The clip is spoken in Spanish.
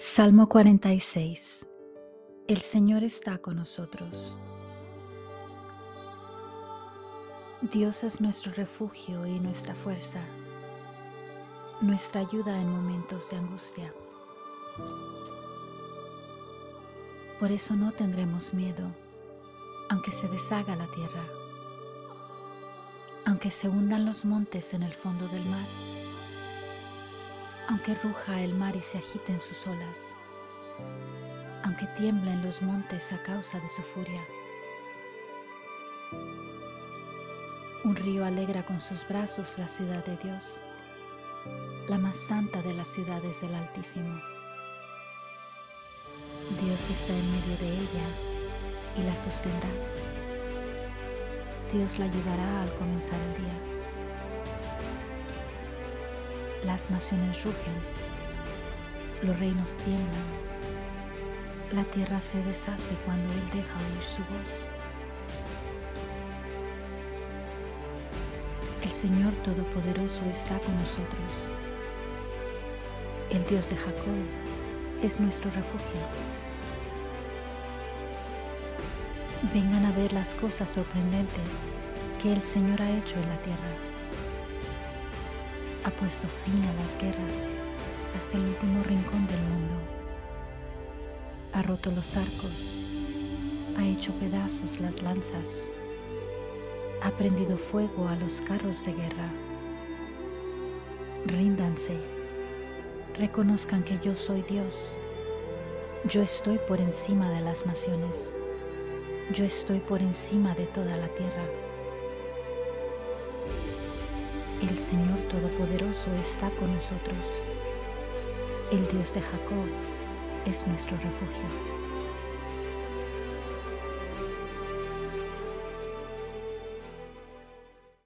Salmo 46 El Señor está con nosotros. Dios es nuestro refugio y nuestra fuerza, nuestra ayuda en momentos de angustia. Por eso no tendremos miedo, aunque se deshaga la tierra, aunque se hundan los montes en el fondo del mar aunque ruja el mar y se agiten sus olas, aunque tiemblen los montes a causa de su furia. Un río alegra con sus brazos la ciudad de Dios, la más santa de las ciudades del Altísimo. Dios está en medio de ella y la sostendrá. Dios la ayudará al comenzar el día. Las naciones rugen, los reinos tiemblan, la tierra se deshace cuando Él deja oír su voz. El Señor Todopoderoso está con nosotros. El Dios de Jacob es nuestro refugio. Vengan a ver las cosas sorprendentes que el Señor ha hecho en la tierra ha puesto fin a las guerras hasta el último rincón del mundo. Ha roto los arcos, ha hecho pedazos las lanzas, ha prendido fuego a los carros de guerra. Ríndanse, reconozcan que yo soy Dios. Yo estoy por encima de las naciones. Yo estoy por encima de toda la tierra. El Señor Todopoderoso está con nosotros. El Dios de Jacob es nuestro refugio.